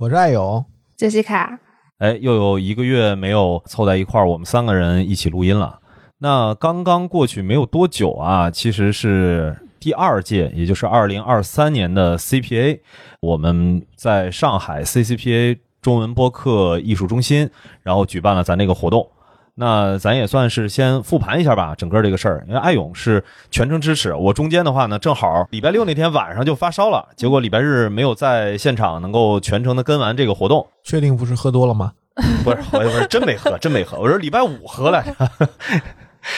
我是艾勇，杰西卡，哎，又有一个月没有凑在一块儿，我们三个人一起录音了。那刚刚过去没有多久啊，其实是第二届，也就是二零二三年的 CPA，我们在上海 CCPA 中文播客艺术中心，然后举办了咱这个活动。那咱也算是先复盘一下吧，整个这个事儿。因为艾勇是全程支持，我中间的话呢，正好礼拜六那天晚上就发烧了，结果礼拜日没有在现场能够全程的跟完这个活动。确定不是喝多了吗？不是，我我是真没喝，真没喝。我说礼拜五喝来着。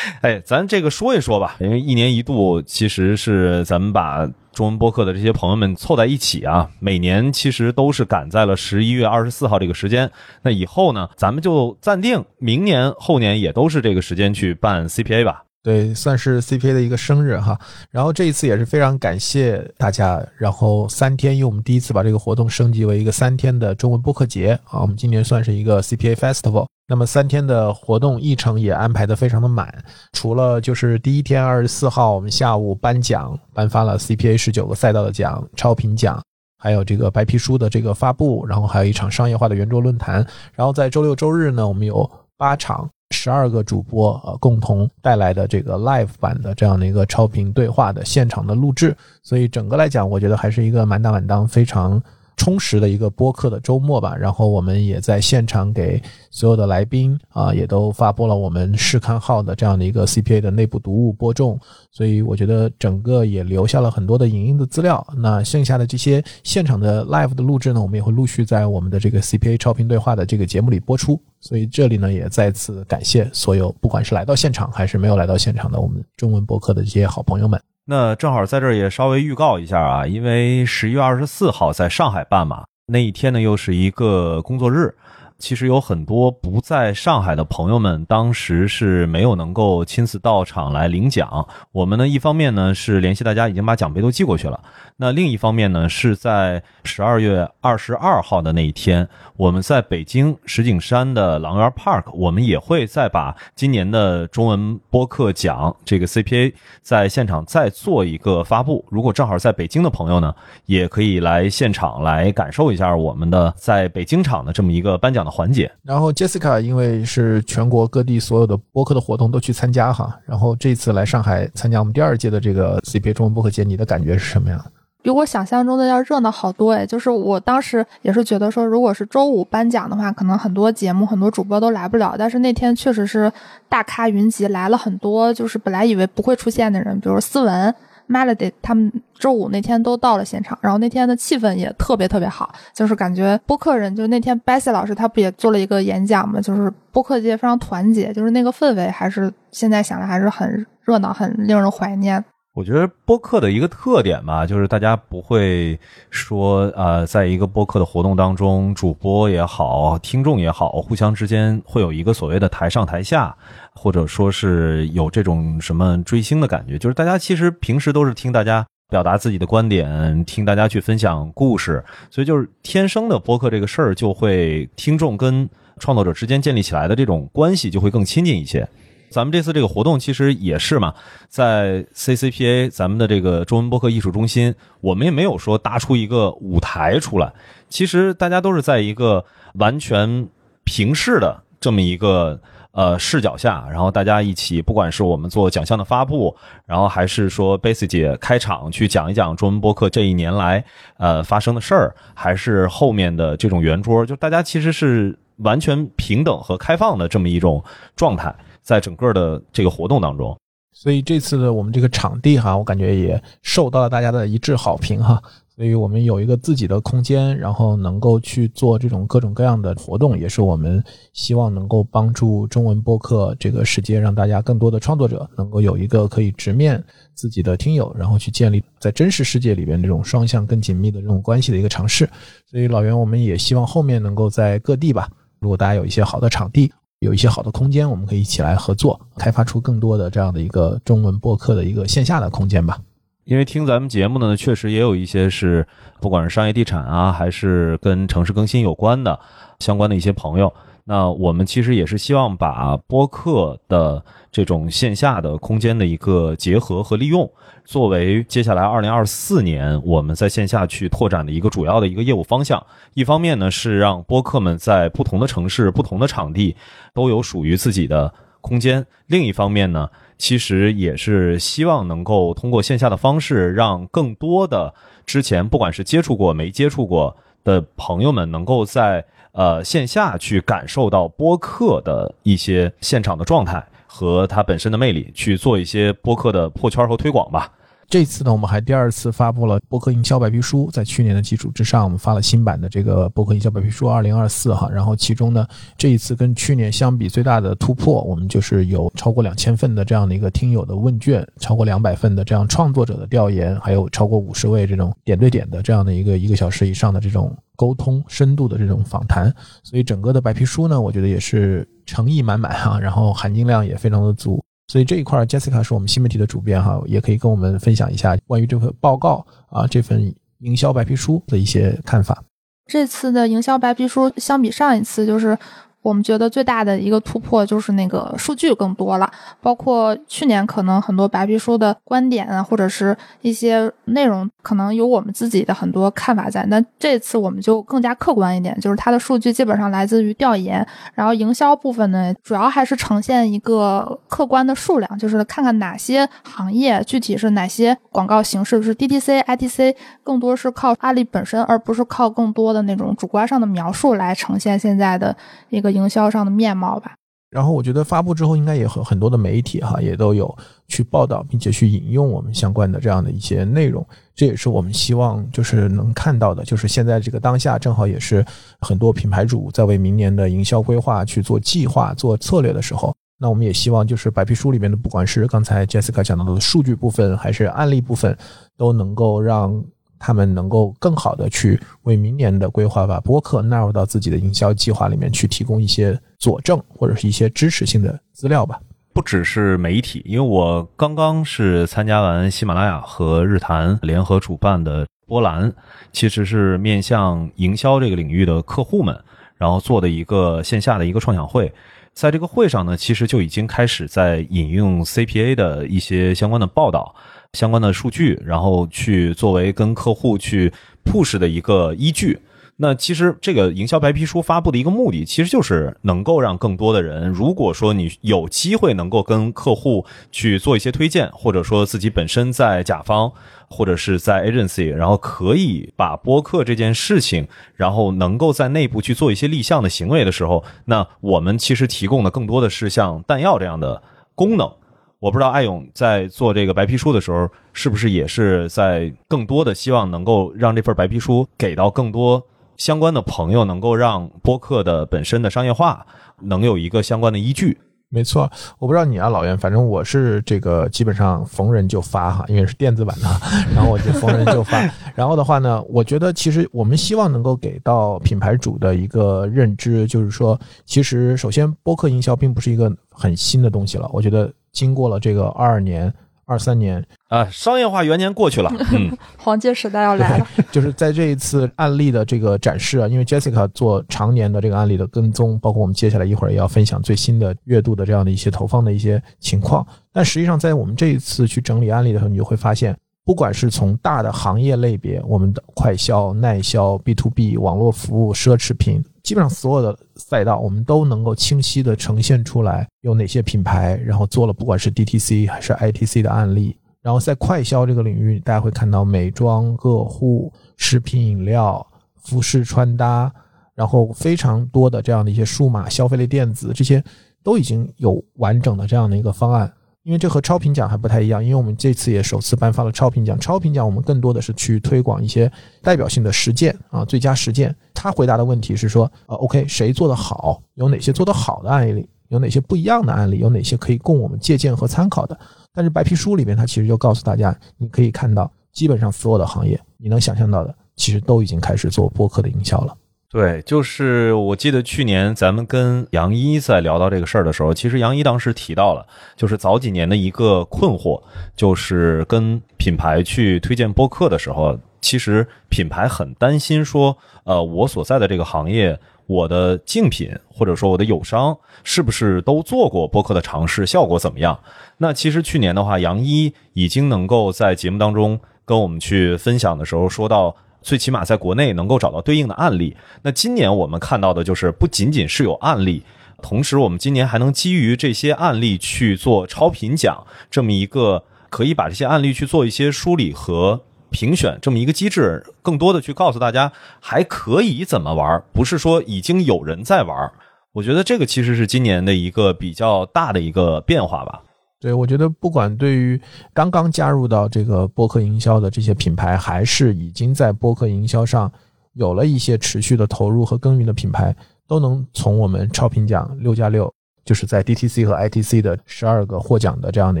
哎，咱这个说一说吧，因为一年一度其实是咱们把中文播客的这些朋友们凑在一起啊，每年其实都是赶在了十一月二十四号这个时间。那以后呢，咱们就暂定明年、后年也都是这个时间去办 CPA 吧。对，算是 CPA 的一个生日哈。然后这一次也是非常感谢大家。然后三天，因为我们第一次把这个活动升级为一个三天的中文播客节啊，我们今年算是一个 CPA Festival。那么三天的活动议程也安排的非常的满，除了就是第一天二十四号我们下午颁奖，颁发了 CPA 十九个赛道的奖，超频奖，还有这个白皮书的这个发布，然后还有一场商业化的圆桌论坛。然后在周六周日呢，我们有八场十二个主播呃共同带来的这个 live 版的这样的一个超频对话的现场的录制，所以整个来讲，我觉得还是一个满打满当非常。充实的一个播客的周末吧，然后我们也在现场给所有的来宾啊，也都发布了我们试刊号的这样的一个 CPA 的内部读物播种，所以我觉得整个也留下了很多的影音的资料。那剩下的这些现场的 live 的录制呢，我们也会陆续在我们的这个 CPA 超频对话的这个节目里播出。所以这里呢，也再次感谢所有不管是来到现场还是没有来到现场的我们中文播客的这些好朋友们。那正好在这儿也稍微预告一下啊，因为十一月二十四号在上海办嘛，那一天呢又是一个工作日。其实有很多不在上海的朋友们，当时是没有能够亲自到场来领奖。我们呢，一方面呢是联系大家已经把奖杯都寄过去了，那另一方面呢是在十二月二十二号的那一天，我们在北京石景山的朗园 Park，我们也会再把今年的中文播客奖这个 CPA 在现场再做一个发布。如果正好在北京的朋友呢，也可以来现场来感受一下我们的在北京场的这么一个颁奖的。环节，然后 Jessica 因为是全国各地所有的播客的活动都去参加哈，然后这次来上海参加我们第二届的这个 CPA 中文播客节，你的感觉是什么样？比我想象中的要热闹好多哎！就是我当时也是觉得说，如果是周五颁奖的话，可能很多节目、很多主播都来不了。但是那天确实是大咖云集，来了很多，就是本来以为不会出现的人，比如思文。Melody 他们周五那天都到了现场，然后那天的气氛也特别特别好，就是感觉播客人，就那天 Bessie 老师他不也做了一个演讲嘛，就是播客界非常团结，就是那个氛围还是现在想来还是很热闹，很令人怀念。我觉得播客的一个特点吧，就是大家不会说，呃，在一个播客的活动当中，主播也好，听众也好，互相之间会有一个所谓的台上台下，或者说是有这种什么追星的感觉。就是大家其实平时都是听大家表达自己的观点，听大家去分享故事，所以就是天生的播客这个事儿，就会听众跟创作者之间建立起来的这种关系就会更亲近一些。咱们这次这个活动其实也是嘛，在 CCPA 咱们的这个中文播客艺术中心，我们也没有说搭出一个舞台出来，其实大家都是在一个完全平视的这么一个呃视角下，然后大家一起，不管是我们做奖项的发布，然后还是说 Basic 姐开场去讲一讲中文播客这一年来呃发生的事儿，还是后面的这种圆桌，就大家其实是完全平等和开放的这么一种状态。在整个的这个活动当中，所以这次的我们这个场地哈，我感觉也受到了大家的一致好评哈。所以我们有一个自己的空间，然后能够去做这种各种各样的活动，也是我们希望能够帮助中文播客这个世界，让大家更多的创作者能够有一个可以直面自己的听友，然后去建立在真实世界里边这种双向更紧密的这种关系的一个尝试。所以老袁，我们也希望后面能够在各地吧，如果大家有一些好的场地，有一些好的空间，我们可以一起来合作，开发出更多的这样的一个中文播客的一个线下的空间吧。因为听咱们节目呢，确实也有一些是，不管是商业地产啊，还是跟城市更新有关的相关的一些朋友。那我们其实也是希望把播客的这种线下的空间的一个结合和利用，作为接下来二零二四年我们在线下去拓展的一个主要的一个业务方向。一方面呢，是让播客们在不同的城市、不同的场地都有属于自己的空间；另一方面呢。其实也是希望能够通过线下的方式，让更多的之前不管是接触过没接触过的朋友们，能够在呃线下去感受到播客的一些现场的状态和它本身的魅力，去做一些播客的破圈和推广吧。这次呢，我们还第二次发布了播客营销白皮书，在去年的基础之上，我们发了新版的这个播客营销白皮书二零二四哈。然后其中呢，这一次跟去年相比最大的突破，我们就是有超过两千份的这样的一个听友的问卷，超过两百份的这样创作者的调研，还有超过五十位这种点对点的这样的一个一个小时以上的这种沟通深度的这种访谈。所以整个的白皮书呢，我觉得也是诚意满满哈，然后含金量也非常的足。所以这一块，Jessica 是我们新媒体的主编哈，也可以跟我们分享一下关于这份报告啊，这份营销白皮书的一些看法。这次的营销白皮书相比上一次，就是。我们觉得最大的一个突破就是那个数据更多了，包括去年可能很多白皮书的观点啊，或者是一些内容，可能有我们自己的很多看法在。那这次我们就更加客观一点，就是它的数据基本上来自于调研，然后营销部分呢，主要还是呈现一个客观的数量，就是看看哪些行业具体是哪些广告形式是 DTC、ITC，更多是靠案例本身，而不是靠更多的那种主观上的描述来呈现现在的一个。营销上的面貌吧。然后我觉得发布之后，应该也和很多的媒体哈也都有去报道，并且去引用我们相关的这样的一些内容。这也是我们希望就是能看到的，就是现在这个当下正好也是很多品牌主在为明年的营销规划去做计划、做策略的时候。那我们也希望就是白皮书里面的，不管是刚才 Jessica 讲到的数据部分，还是案例部分，都能够让。他们能够更好的去为明年的规划，把播客纳入到自己的营销计划里面去，提供一些佐证或者是一些支持性的资料吧。不只是媒体，因为我刚刚是参加完喜马拉雅和日坛联合主办的波兰，其实是面向营销这个领域的客户们，然后做的一个线下的一个创想会。在这个会上呢，其实就已经开始在引用 CPA 的一些相关的报道。相关的数据，然后去作为跟客户去 push 的一个依据。那其实这个营销白皮书发布的一个目的，其实就是能够让更多的人，如果说你有机会能够跟客户去做一些推荐，或者说自己本身在甲方或者是在 agency，然后可以把播客这件事情，然后能够在内部去做一些立项的行为的时候，那我们其实提供的更多的是像弹药这样的功能。我不知道艾勇在做这个白皮书的时候，是不是也是在更多的希望能够让这份白皮书给到更多相关的朋友，能够让播客的本身的商业化能有一个相关的依据。没错，我不知道你啊，老袁，反正我是这个基本上逢人就发哈，因为是电子版的，然后我就逢人就发。然后的话呢，我觉得其实我们希望能够给到品牌主的一个认知，就是说，其实首先播客营销并不是一个很新的东西了，我觉得。经过了这个二二年、二三年啊，商业化元年过去了，嗯，黄金时代要来了。就是在这一次案例的这个展示啊，因为 Jessica 做常年的这个案例的跟踪，包括我们接下来一会儿也要分享最新的月度的这样的一些投放的一些情况。但实际上，在我们这一次去整理案例的时候，你就会发现，不管是从大的行业类别，我们的快销、耐销、B to B、网络服务、奢侈品。基本上所有的赛道，我们都能够清晰的呈现出来有哪些品牌，然后做了不管是 DTC 还是 ITC 的案例。然后在快销这个领域，大家会看到美妆、个护、食品饮料、服饰穿搭，然后非常多的这样的一些数码消费类电子，这些都已经有完整的这样的一个方案。因为这和超频奖还不太一样，因为我们这次也首次颁发了超频奖。超频奖我们更多的是去推广一些代表性的实践啊，最佳实践。他回答的问题是说，呃，OK，谁做得好？有哪些做得好的案例？有哪些不一样的案例？有哪些可以供我们借鉴和参考的？但是白皮书里面，它其实就告诉大家，你可以看到，基本上所有的行业，你能想象到的，其实都已经开始做播客的营销了。对，就是我记得去年咱们跟杨一在聊到这个事儿的时候，其实杨一当时提到了，就是早几年的一个困惑，就是跟品牌去推荐播客的时候，其实品牌很担心说，呃，我所在的这个行业，我的竞品或者说我的友商是不是都做过播客的尝试，效果怎么样？那其实去年的话，杨一已经能够在节目当中跟我们去分享的时候说到。最起码在国内能够找到对应的案例。那今年我们看到的就是不仅仅是有案例，同时我们今年还能基于这些案例去做超频奖这么一个可以把这些案例去做一些梳理和评选这么一个机制，更多的去告诉大家还可以怎么玩，不是说已经有人在玩。我觉得这个其实是今年的一个比较大的一个变化吧。对，我觉得不管对于刚刚加入到这个播客营销的这些品牌，还是已经在播客营销上有了一些持续的投入和耕耘的品牌，都能从我们超频奖六加六，就是在 DTC 和 ITC 的十二个获奖的这样的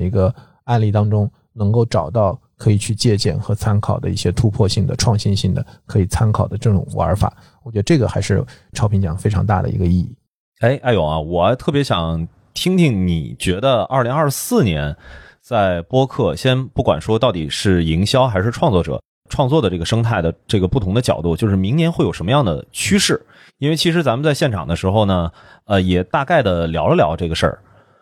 一个案例当中，能够找到可以去借鉴和参考的一些突破性的、创新性的可以参考的这种玩法。我觉得这个还是超频奖非常大的一个意义。哎，艾勇啊，我特别想。听听你觉得二零二四年在播客，先不管说到底是营销还是创作者创作的这个生态的这个不同的角度，就是明年会有什么样的趋势？因为其实咱们在现场的时候呢，呃，也大概的聊了聊这个事儿。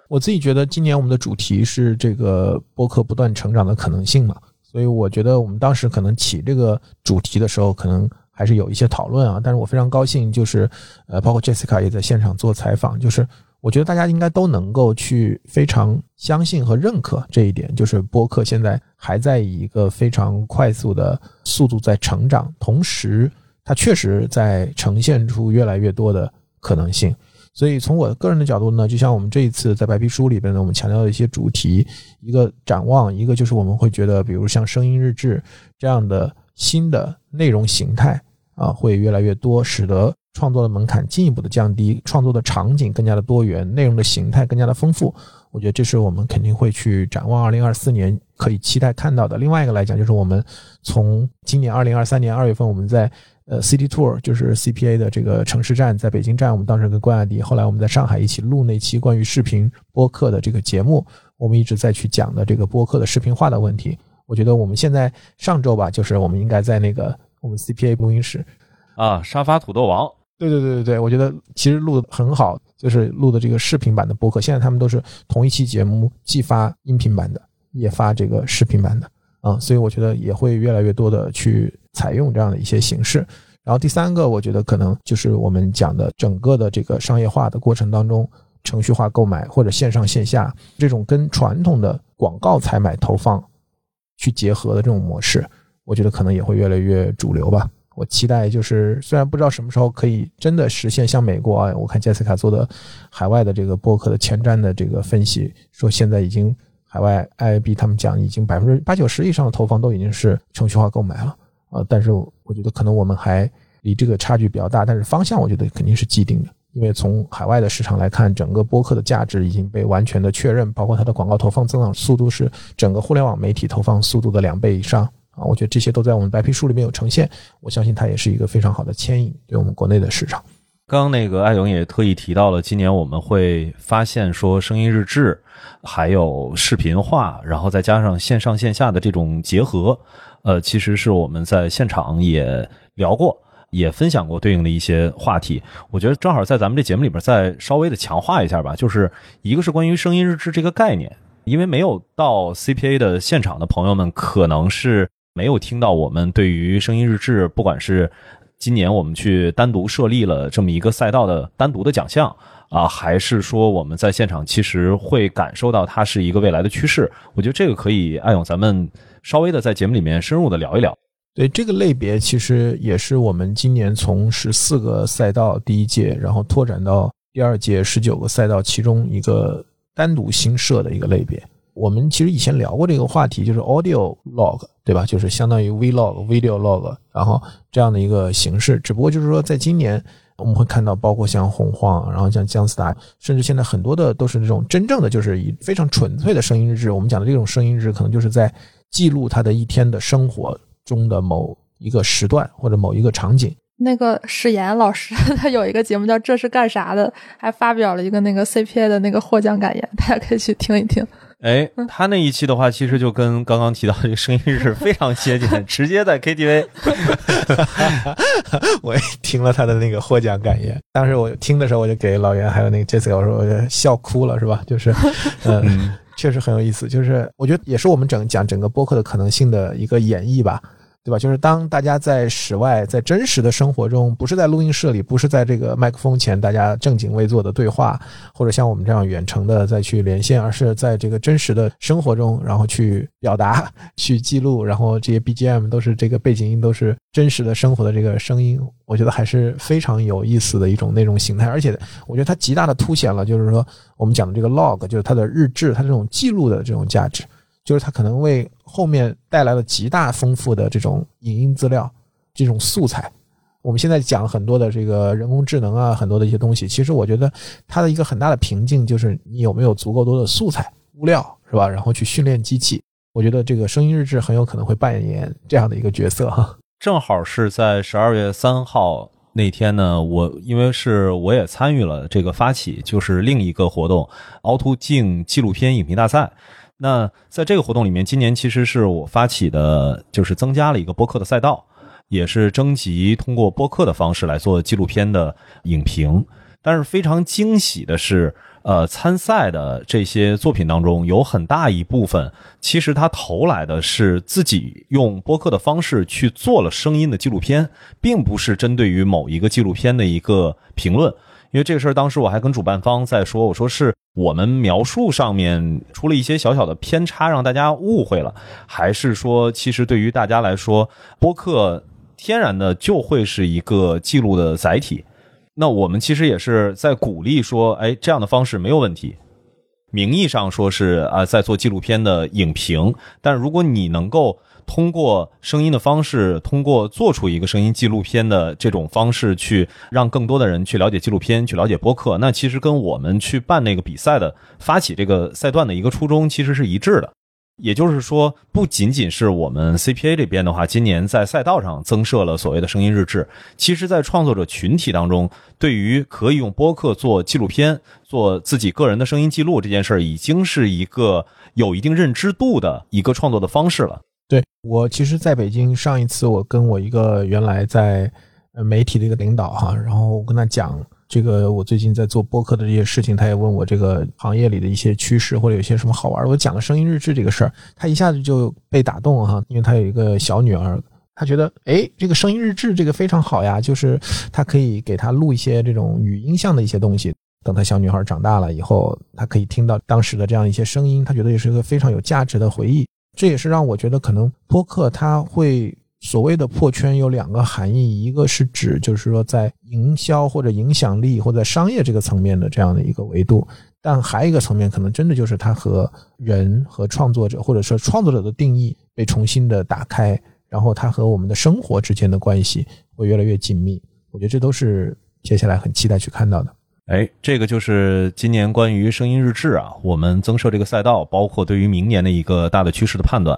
我自己觉得今年我们的主题是这个播客不断成长的可能性嘛，所以我觉得我们当时可能起这个主题的时候，可能还是有一些讨论啊。但是我非常高兴，就是呃，包括 Jessica 也在现场做采访，就是。我觉得大家应该都能够去非常相信和认可这一点，就是播客现在还在以一个非常快速的速度在成长，同时它确实在呈现出越来越多的可能性。所以从我个人的角度呢，就像我们这一次在白皮书里边呢，我们强调的一些主题，一个展望，一个就是我们会觉得，比如像声音日志这样的新的内容形态啊，会越来越多，使得。创作的门槛进一步的降低，创作的场景更加的多元，内容的形态更加的丰富。我觉得这是我们肯定会去展望二零二四年可以期待看到的。另外一个来讲，就是我们从今年二零二三年二月份，我们在呃 City Tour，就是 CPA 的这个城市站，在北京站，我们当时跟关亚迪，后来我们在上海一起录那期关于视频播客的这个节目，我们一直在去讲的这个播客的视频化的问题。我觉得我们现在上周吧，就是我们应该在那个我们 CPA 录音室啊，沙发土豆王。对对对对对，我觉得其实录的很好，就是录的这个视频版的播客。现在他们都是同一期节目，既发音频版的，也发这个视频版的啊，所以我觉得也会越来越多的去采用这样的一些形式。然后第三个，我觉得可能就是我们讲的整个的这个商业化的过程当中，程序化购买或者线上线下这种跟传统的广告采买投放去结合的这种模式，我觉得可能也会越来越主流吧。我期待就是，虽然不知道什么时候可以真的实现，像美国啊，我看杰斯卡做的海外的这个播客的前瞻的这个分析，说现在已经海外 IB 他们讲已经百分之八九十以上的投放都已经是程序化购买了啊，但是我觉得可能我们还离这个差距比较大，但是方向我觉得肯定是既定的，因为从海外的市场来看，整个播客的价值已经被完全的确认，包括它的广告投放增长速度是整个互联网媒体投放速度的两倍以上。啊，我觉得这些都在我们白皮书里面有呈现，我相信它也是一个非常好的牵引，对我们国内的市场。刚刚那个艾勇也特意提到了，今年我们会发现说声音日志，还有视频化，然后再加上线上线下的这种结合，呃，其实是我们在现场也聊过，也分享过对应的一些话题。我觉得正好在咱们这节目里边再稍微的强化一下吧，就是一个是关于声音日志这个概念，因为没有到 CPA 的现场的朋友们，可能是。没有听到我们对于声音日志，不管是今年我们去单独设立了这么一个赛道的单独的奖项啊，还是说我们在现场其实会感受到它是一个未来的趋势。我觉得这个可以，艾勇，咱们稍微的在节目里面深入的聊一聊。对这个类别，其实也是我们今年从十四个赛道第一届，然后拓展到第二届十九个赛道其中一个单独新设的一个类别。我们其实以前聊过这个话题，就是 audio log，对吧？就是相当于 vlog、video log，然后这样的一个形式。只不过就是说，在今年我们会看到，包括像洪晃，然后像姜思达，甚至现在很多的都是那种真正的，就是以非常纯粹的声音日志。我们讲的这种声音日志，可能就是在记录他的一天的生活中的某一个时段或者某一个场景。那个史岩老师，他有一个节目叫《这是干啥的》，还发表了一个那个 CPA 的那个获奖感言，大家可以去听一听。哎，他那一期的话，其实就跟刚刚提到这个声音是非常接近，直接在 KTV。我也听了他的那个获奖感言，当时我听的时候，我就给老袁还有那个 Jessica 我说，我就笑哭了，是吧？就是，嗯，确实很有意思，就是我觉得也是我们整讲整个播客的可能性的一个演绎吧。对吧？就是当大家在室外，在真实的生活中，不是在录音室里，不是在这个麦克风前，大家正襟危坐的对话，或者像我们这样远程的再去连线，而是在这个真实的生活中，然后去表达、去记录，然后这些 BGM 都是这个背景音，都是真实的生活的这个声音。我觉得还是非常有意思的一种内容形态，而且我觉得它极大的凸显了，就是说我们讲的这个 log，就是它的日志，它这种记录的这种价值。就是它可能为后面带来了极大丰富的这种影音资料，这种素材。我们现在讲很多的这个人工智能啊，很多的一些东西，其实我觉得它的一个很大的瓶颈就是你有没有足够多的素材物料，是吧？然后去训练机器。我觉得这个声音日志很有可能会扮演这样的一个角色哈。正好是在十二月三号那天呢，我因为是我也参与了这个发起，就是另一个活动——凹凸镜纪录片影评大赛。那在这个活动里面，今年其实是我发起的，就是增加了一个播客的赛道，也是征集通过播客的方式来做纪录片的影评。但是非常惊喜的是，呃，参赛的这些作品当中，有很大一部分其实他投来的是自己用播客的方式去做了声音的纪录片，并不是针对于某一个纪录片的一个评论。因为这个事儿，当时我还跟主办方在说，我说是我们描述上面出了一些小小的偏差，让大家误会了，还是说其实对于大家来说，播客天然的就会是一个记录的载体？那我们其实也是在鼓励说，哎，这样的方式没有问题。名义上说是啊，在做纪录片的影评，但如果你能够。通过声音的方式，通过做出一个声音纪录片的这种方式，去让更多的人去了解纪录片，去了解播客，那其实跟我们去办那个比赛的发起这个赛段的一个初衷其实是一致的。也就是说，不仅仅是我们 CPA 这边的话，今年在赛道上增设了所谓的声音日志，其实在创作者群体当中，对于可以用播客做纪录片、做自己个人的声音记录这件事儿，已经是一个有一定认知度的一个创作的方式了。对我，其实在北京上一次，我跟我一个原来在媒体的一个领导哈，然后我跟他讲这个我最近在做播客的这些事情，他也问我这个行业里的一些趋势或者有些什么好玩的。我讲了声音日志这个事儿，他一下子就被打动哈，因为他有一个小女儿，他觉得哎，这个声音日志这个非常好呀，就是他可以给他录一些这种语音像的一些东西，等他小女孩长大了以后，他可以听到当时的这样一些声音，他觉得也是一个非常有价值的回忆。这也是让我觉得，可能播客它会所谓的破圈有两个含义，一个是指就是说在营销或者影响力或者商业这个层面的这样的一个维度，但还有一个层面，可能真的就是它和人和创作者或者说创作者的定义被重新的打开，然后它和我们的生活之间的关系会越来越紧密。我觉得这都是接下来很期待去看到的。哎，这个就是今年关于声音日志啊，我们增设这个赛道，包括对于明年的一个大的趋势的判断。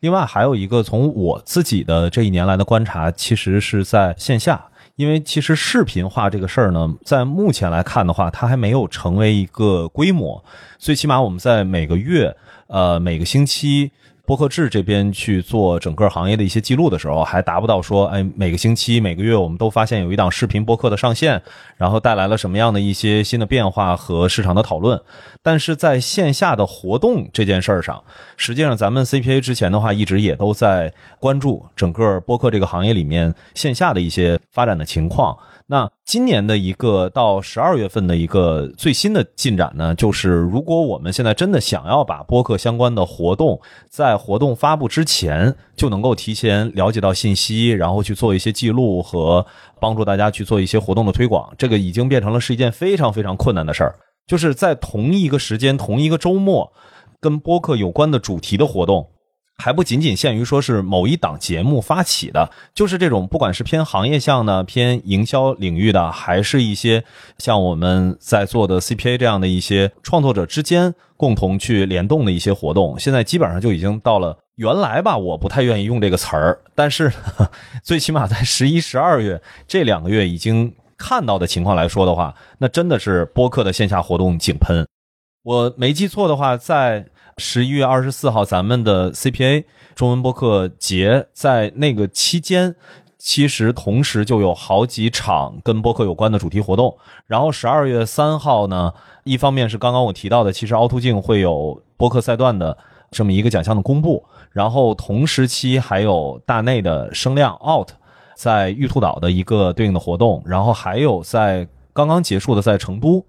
另外还有一个从我自己的这一年来的观察，其实是在线下，因为其实视频化这个事儿呢，在目前来看的话，它还没有成为一个规模，最起码我们在每个月，呃，每个星期。播客制这边去做整个行业的一些记录的时候，还达不到说，哎，每个星期、每个月，我们都发现有一档视频播客的上线，然后带来了什么样的一些新的变化和市场的讨论。但是在线下的活动这件事儿上，实际上咱们 CPA 之前的话，一直也都在关注整个播客这个行业里面线下的一些发展的情况。那今年的一个到十二月份的一个最新的进展呢，就是如果我们现在真的想要把播客相关的活动在活动发布之前就能够提前了解到信息，然后去做一些记录和帮助大家去做一些活动的推广，这个已经变成了是一件非常非常困难的事儿。就是在同一个时间、同一个周末，跟播客有关的主题的活动。还不仅仅限于说是某一档节目发起的，就是这种不管是偏行业向的、偏营销领域的，还是一些像我们在做的 CPA 这样的一些创作者之间共同去联动的一些活动，现在基本上就已经到了原来吧，我不太愿意用这个词儿，但是 最起码在十一、十二月这两个月已经看到的情况来说的话，那真的是播客的线下活动井喷。我没记错的话，在。十一月二十四号，咱们的 CPA 中文播客节在那个期间，其实同时就有好几场跟播客有关的主题活动。然后十二月三号呢，一方面是刚刚我提到的，其实凹凸镜会有播客赛段的这么一个奖项的公布。然后同时期还有大内的声量 Out 在玉兔岛的一个对应的活动，然后还有在刚刚结束的在成都。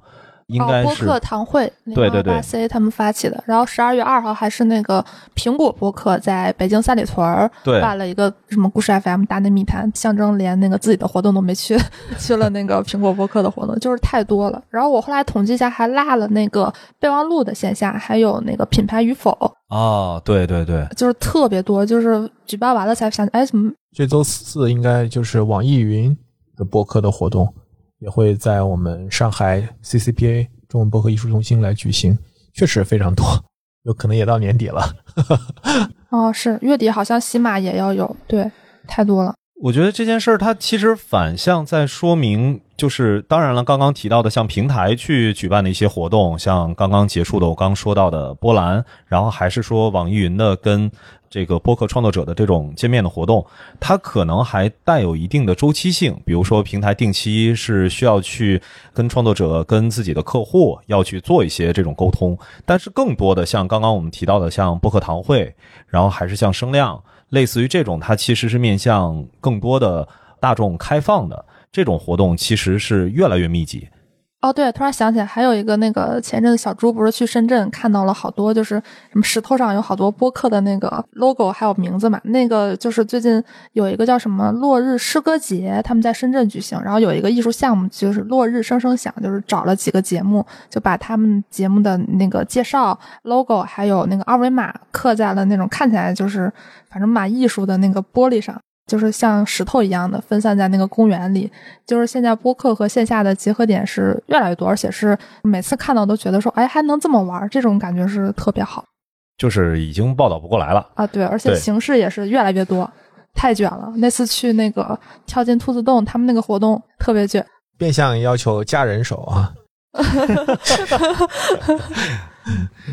应该是播客堂会，对对对八 C 他们发起的。然后十二月二号还是那个苹果播客在北京三里屯儿办了一个什么故事 FM 大内密谈，象征连那个自己的活动都没去，去了那个苹果播客的活动，就是太多了。然后我后来统计一下，还落了那个备忘录的线下，还有那个品牌与否哦，对对对，就是特别多，就是举办完了才想，哎，怎么这周四应该就是网易云的播客的活动。也会在我们上海 CCPA 中文博客艺术中心来举行，确实非常多，有可能也到年底了。哦，是月底好像喜马也要有，对，太多了。我觉得这件事儿它其实反向在说明，就是当然了，刚刚提到的像平台去举办的一些活动，像刚刚结束的我刚说到的波兰，然后还是说网易云的跟。这个播客创作者的这种见面的活动，它可能还带有一定的周期性。比如说，平台定期是需要去跟创作者、跟自己的客户要去做一些这种沟通。但是，更多的像刚刚我们提到的，像播客堂会，然后还是像声量，类似于这种，它其实是面向更多的大众开放的这种活动，其实是越来越密集。哦，对，突然想起来，还有一个那个前阵子小猪不是去深圳看到了好多，就是什么石头上有好多播客的那个 logo，还有名字嘛。那个就是最近有一个叫什么落日诗歌节，他们在深圳举行，然后有一个艺术项目就是落日声声响，就是找了几个节目，就把他们节目的那个介绍 logo 还有那个二维码刻在了那种看起来就是反正蛮艺术的那个玻璃上。就是像石头一样的分散在那个公园里，就是现在播客和线下的结合点是越来越多，而且是每次看到都觉得说，哎，还能这么玩，这种感觉是特别好。就是已经报道不过来了啊，对，而且形式也是越来越多，太卷了。那次去那个跳进兔子洞，他们那个活动特别卷，变相要求加人手啊。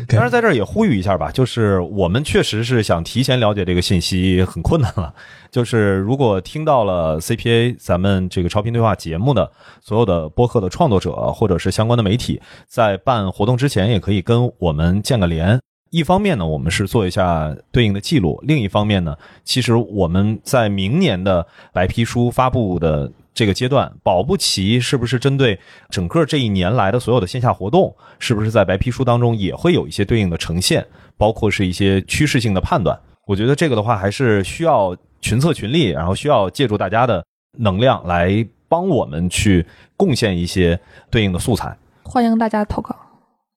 当然，在这儿也呼吁一下吧，就是我们确实是想提前了解这个信息，很困难了。就是如果听到了 CPA 咱们这个超频对话节目的所有的播客的创作者，或者是相关的媒体，在办活动之前，也可以跟我们建个联。一方面呢，我们是做一下对应的记录；另一方面呢，其实我们在明年的白皮书发布的。这个阶段，保不齐是不是针对整个这一年来的所有的线下活动，是不是在白皮书当中也会有一些对应的呈现，包括是一些趋势性的判断？我觉得这个的话，还是需要群策群力，然后需要借助大家的能量来帮我们去贡献一些对应的素材。欢迎大家投稿。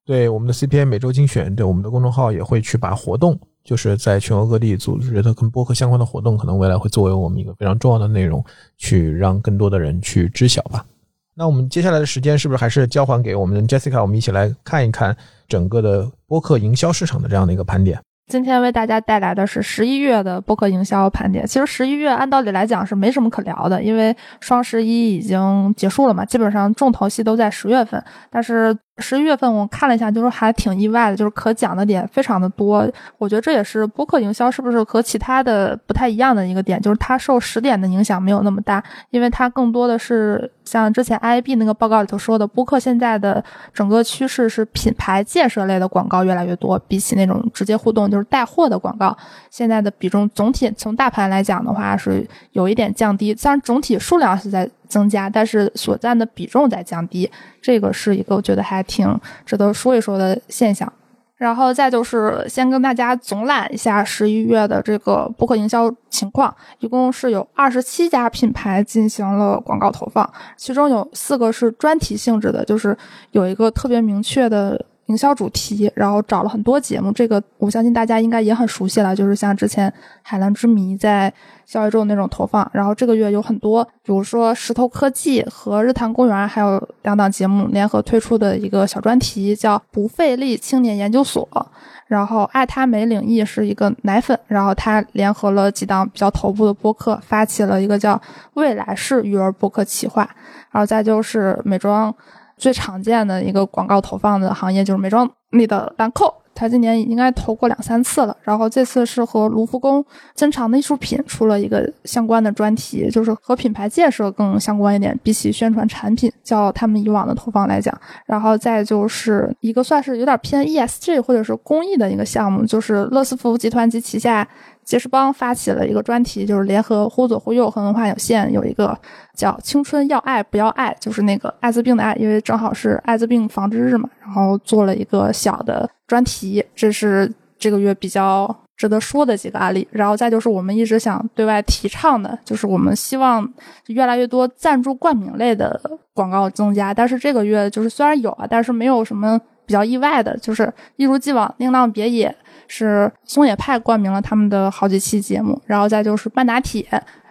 对我们的 CPA 每周精选，对我们的公众号也会去把活动。就是在全国各地组织的跟播客相关的活动，可能未来会作为我们一个非常重要的内容，去让更多的人去知晓吧。那我们接下来的时间是不是还是交还给我们 Jessica？我们一起来看一看整个的播客营销市场的这样的一个盘点。今天为大家带来的是十一月的博客营销盘点。其实十一月按道理来讲是没什么可聊的，因为双十一已经结束了嘛，基本上重头戏都在十月份。但是十一月份我看了一下，就是还挺意外的，就是可讲的点非常的多。我觉得这也是播客营销是不是和其他的不太一样的一个点，就是它受时点的影响没有那么大，因为它更多的是像之前 IAB 那个报告里头说的，播客现在的整个趋势是品牌建设类的广告越来越多，比起那种直接互动就是带货的广告，现在的比重总体从大盘来讲的话是有一点降低，虽然总体数量是在。增加，但是所占的比重在降低，这个是一个我觉得还挺值得说一说的现象。然后再就是先跟大家总览一下十一月的这个播客营销情况，一共是有二十七家品牌进行了广告投放，其中有四个是专题性质的，就是有一个特别明确的。营销主题，然后找了很多节目。这个我相信大家应该也很熟悉了，就是像之前《海蓝之谜》在小宇宙那种投放。然后这个月有很多，比如说石头科技和日坛公园还有两档节目联合推出的一个小专题，叫《不费力青年研究所》。然后爱他美领域是一个奶粉，然后他联合了几档比较头部的播客，发起了一个叫“未来式育儿播客企划”。然后再就是美妆最常见的一个广告投放的行业，就是美妆里的兰蔻。它今年应该投过两三次了，然后这次是和卢浮宫珍藏的艺术品出了一个相关的专题，就是和品牌建设更相关一点，比起宣传产品，较他们以往的投放来讲，然后再就是一个算是有点偏 ESG 或者是公益的一个项目，就是乐思福集团及旗下。杰士邦发起了一个专题，就是联合忽左忽右和文化有限有一个叫“青春要爱不要爱”，就是那个艾滋病的爱，因为正好是艾滋病防治日嘛，然后做了一个小的专题，这是这个月比较值得说的几个案例。然后再就是我们一直想对外提倡的，就是我们希望越来越多赞助冠名类的广告增加，但是这个月就是虽然有啊，但是没有什么比较意外的，就是一如既往，宁浪别野。是松野派冠名了他们的好几期节目，然后再就是半打铁，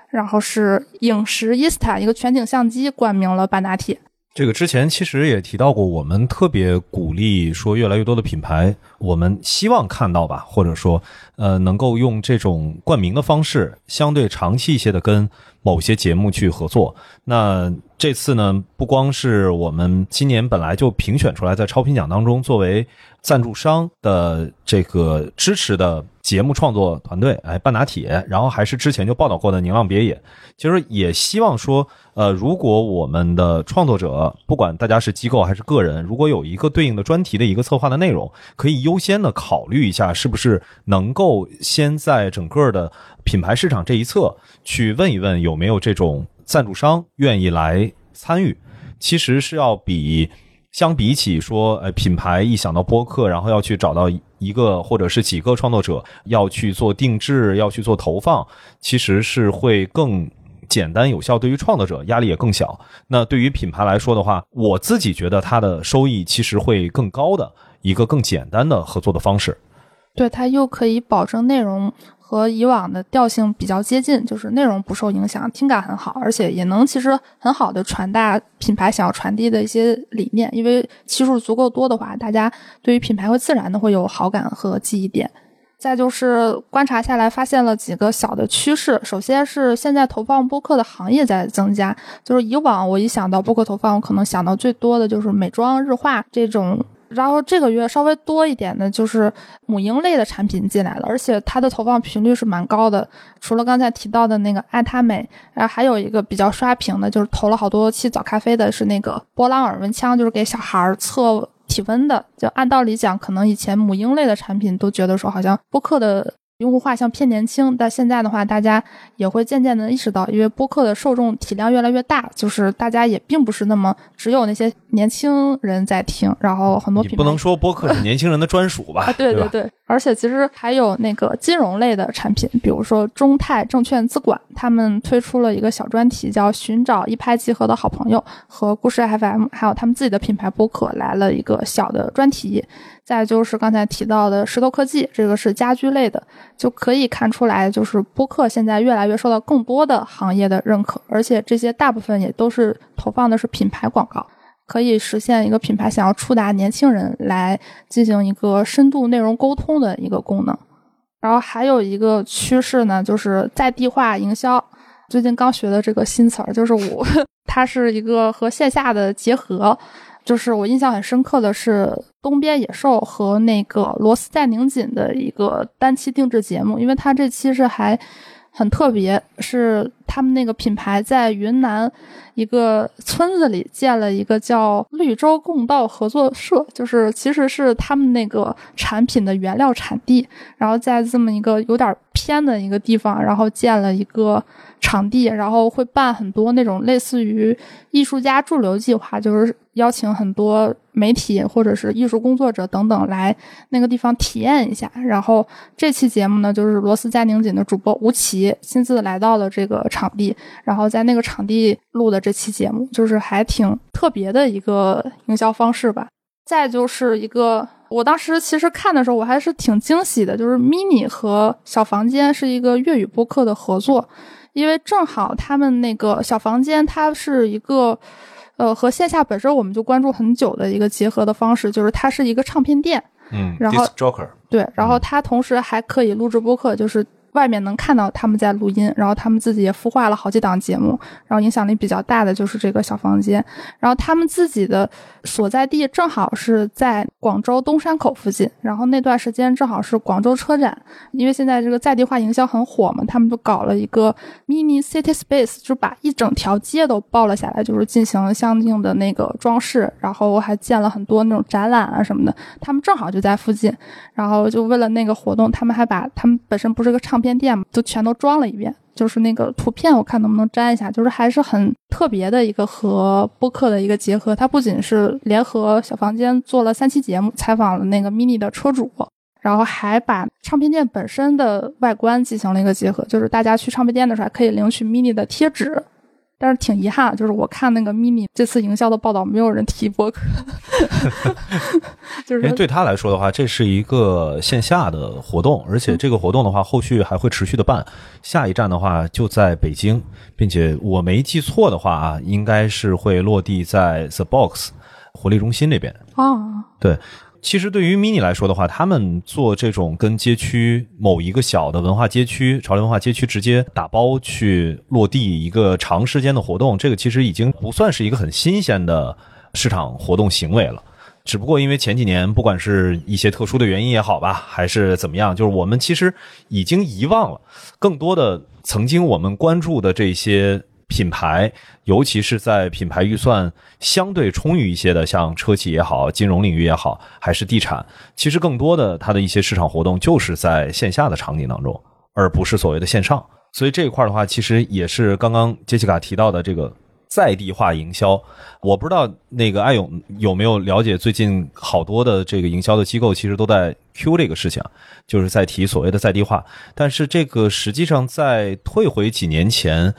然后是影石伊斯坦一个全景相机冠名了半打铁。这个之前其实也提到过，我们特别鼓励说越来越多的品牌，我们希望看到吧，或者说呃能够用这种冠名的方式，相对长期一些的跟某些节目去合作。那这次呢，不光是我们今年本来就评选出来在超评奖当中作为。赞助商的这个支持的节目创作团队，哎，半打铁，然后还是之前就报道过的宁浪别野，其实也希望说，呃，如果我们的创作者，不管大家是机构还是个人，如果有一个对应的专题的一个策划的内容，可以用优先的考虑一下，是不是能够先在整个的品牌市场这一侧去问一问有没有这种赞助商愿意来参与，其实是要比。相比起说，呃，品牌一想到播客，然后要去找到一个或者是几个创作者，要去做定制，要去做投放，其实是会更简单有效。对于创作者压力也更小。那对于品牌来说的话，我自己觉得它的收益其实会更高的一个更简单的合作的方式。对，它又可以保证内容。和以往的调性比较接近，就是内容不受影响，听感很好，而且也能其实很好的传达品牌想要传递的一些理念。因为期数足够多的话，大家对于品牌会自然的会有好感和记忆点。再就是观察下来，发现了几个小的趋势。首先是现在投放播客的行业在增加，就是以往我一想到播客投放，我可能想到最多的就是美妆、日化这种。然后这个月稍微多一点的就是母婴类的产品进来了，而且它的投放频率是蛮高的。除了刚才提到的那个爱他美，然后还有一个比较刷屏的，就是投了好多期早咖啡的，是那个波浪耳温枪，就是给小孩测体温的。就按道理讲，可能以前母婴类的产品都觉得说好像播客的。用户画像偏年轻，但现在的话，大家也会渐渐的意识到，因为播客的受众体量越来越大，就是大家也并不是那么只有那些年轻人在听，然后很多品牌不能说播客是年轻人的专属吧？啊，对对对，而且其实还有那个金融类的产品，比如说中泰证券资管，他们推出了一个小专题，叫“寻找一拍即合的好朋友”，和故事 FM 还有他们自己的品牌播客来了一个小的专题。再就是刚才提到的石头科技，这个是家居类的，就可以看出来，就是播客现在越来越受到更多的行业的认可，而且这些大部分也都是投放的是品牌广告，可以实现一个品牌想要触达年轻人来进行一个深度内容沟通的一个功能。然后还有一个趋势呢，就是在地化营销，最近刚学的这个新词儿，就是我，它是一个和线下的结合。就是我印象很深刻的是东边野兽和那个罗斯在拧紧的一个单期定制节目，因为他这期是还很特别，是他们那个品牌在云南一个村子里建了一个叫绿洲共道合作社，就是其实是他们那个产品的原料产地，然后在这么一个有点偏的一个地方，然后建了一个。场地，然后会办很多那种类似于艺术家驻留计划，就是邀请很多媒体或者是艺术工作者等等来那个地方体验一下。然后这期节目呢，就是螺丝在拧紧的主播吴奇亲自来到了这个场地，然后在那个场地录的这期节目，就是还挺特别的一个营销方式吧。再就是一个，我当时其实看的时候我还是挺惊喜的，就是 mini 和小房间是一个粤语播客的合作，因为正好他们那个小房间它是一个。呃，和线下本身我们就关注很久的一个结合的方式，就是它是一个唱片店，嗯，然后 Joker，对，然后它同时还可以录制播客，就是外面能看到他们在录音，然后他们自己也孵化了好几档节目，然后影响力比较大的就是这个小房间，然后他们自己的所在地正好是在广州东山口附近，然后那段时间正好是广州车展，因为现在这个在地化营销很火嘛，他们就搞了一个 mini city space，就把一整条街都包了下来，就是进行相应的那个装饰，然后还建了很多那种展览啊什么的，他们正好就在附近，然后就为了那个活动，他们还把他们本身不是个唱片店嘛，就全都装了一遍。就是那个图片，我看能不能粘一下。就是还是很特别的一个和播客的一个结合。它不仅是联合小房间做了三期节目，采访了那个 mini 的车主，然后还把唱片店本身的外观进行了一个结合。就是大家去唱片店的时候，可以领取 mini 的贴纸。但是挺遗憾，就是我看那个 mini 这次营销的报道，没有人提播客。就是因为对他来说的话，这是一个线下的活动，而且这个活动的话，后续还会持续的办。下一站的话就在北京，并且我没记错的话啊，应该是会落地在 The Box 活力中心那边。哦，对，其实对于 mini 来说的话，他们做这种跟街区某一个小的文化街区、潮流文化街区直接打包去落地一个长时间的活动，这个其实已经不算是一个很新鲜的市场活动行为了。只不过因为前几年不管是一些特殊的原因也好吧，还是怎么样，就是我们其实已经遗忘了更多的曾经我们关注的这些品牌，尤其是在品牌预算相对充裕一些的，像车企也好，金融领域也好，还是地产，其实更多的它的一些市场活动就是在线下的场景当中，而不是所谓的线上。所以这一块的话，其实也是刚刚杰西卡提到的这个在地化营销。我不知道那个艾勇有没有了解，最近好多的这个营销的机构其实都在 Q 这个事情，就是在提所谓的在地化。但是这个实际上在退回几年前，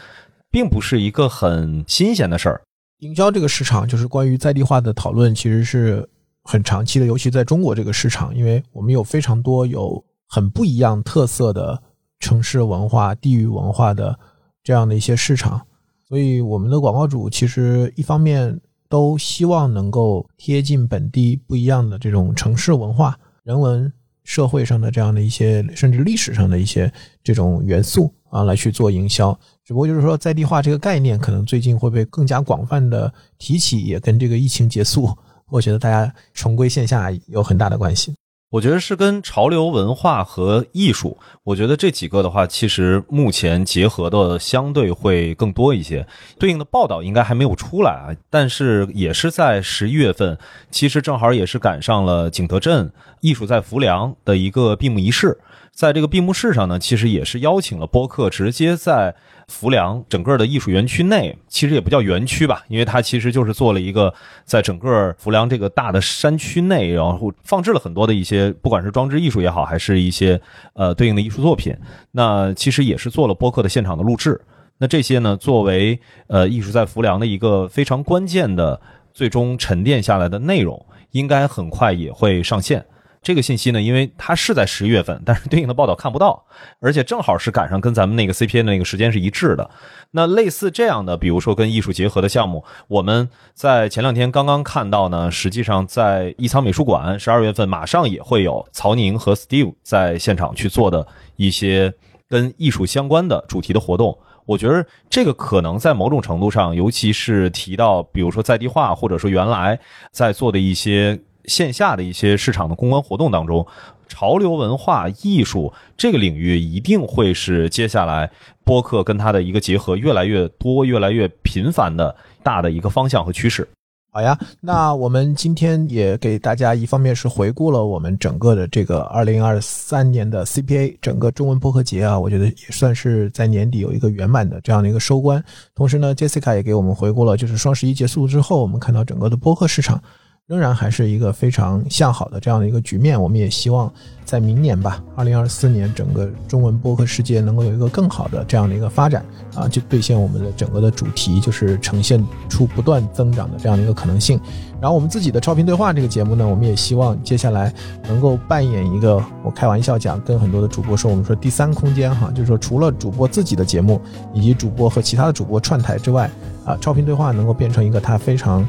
并不是一个很新鲜的事儿。营销这个市场，就是关于在地化的讨论，其实是很长期的，尤其在中国这个市场，因为我们有非常多有很不一样特色的城市文化、地域文化的这样的一些市场，所以我们的广告主其实一方面都希望能够贴近本地不一样的这种城市文化、人文、社会上的这样的一些，甚至历史上的一些这种元素啊，来去做营销。只不过就是说，在地化这个概念，可能最近会被更加广泛的提起，也跟这个疫情结束，我觉得大家重归线下有很大的关系。我觉得是跟潮流文化和艺术，我觉得这几个的话，其实目前结合的相对会更多一些。对应的报道应该还没有出来啊，但是也是在十一月份，其实正好也是赶上了景德镇艺术在浮梁的一个闭幕仪式。在这个闭幕式上呢，其实也是邀请了播客直接在浮梁整个的艺术园区内，其实也不叫园区吧，因为它其实就是做了一个在整个浮梁这个大的山区内，然后放置了很多的一些，不管是装置艺术也好，还是一些呃对应的艺术作品，那其实也是做了播客的现场的录制。那这些呢，作为呃艺术在浮梁的一个非常关键的最终沉淀下来的内容，应该很快也会上线。这个信息呢，因为它是在十一月份，但是对应的报道看不到，而且正好是赶上跟咱们那个 CPA 的那个时间是一致的。那类似这样的，比如说跟艺术结合的项目，我们在前两天刚刚看到呢，实际上在艺仓美术馆十二月份马上也会有曹宁和 Steve 在现场去做的一些跟艺术相关的主题的活动。我觉得这个可能在某种程度上，尤其是提到比如说在地化，或者说原来在做的一些。线下的一些市场的公关活动当中，潮流文化艺术这个领域一定会是接下来播客跟它的一个结合越来越多、越来越频繁的大的一个方向和趋势。好呀，那我们今天也给大家一方面是回顾了我们整个的这个二零二三年的 CPA 整个中文播客节啊，我觉得也算是在年底有一个圆满的这样的一个收官。同时呢，Jessica 也给我们回顾了，就是双十一结束之后，我们看到整个的播客市场。仍然还是一个非常向好的这样的一个局面。我们也希望在明年吧，二零二四年，整个中文播客世界能够有一个更好的这样的一个发展啊，就兑现我们的整个的主题，就是呈现出不断增长的这样的一个可能性。然后我们自己的超频对话这个节目呢，我们也希望接下来能够扮演一个，我开玩笑讲，跟很多的主播说，我们说第三空间哈，就是说除了主播自己的节目以及主播和其他的主播串台之外，啊，超频对话能够变成一个它非常。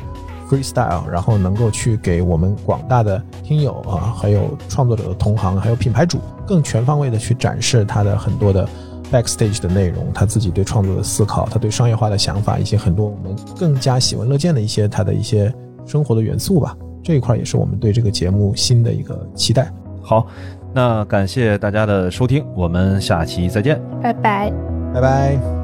freestyle，然后能够去给我们广大的听友啊，还有创作者的同行，还有品牌主，更全方位的去展示他的很多的 backstage 的内容，他自己对创作的思考，他对商业化的想法，一些很多我们更加喜闻乐见的一些他的一些生活的元素吧。这一块也是我们对这个节目新的一个期待。好，那感谢大家的收听，我们下期再见，拜拜，拜拜。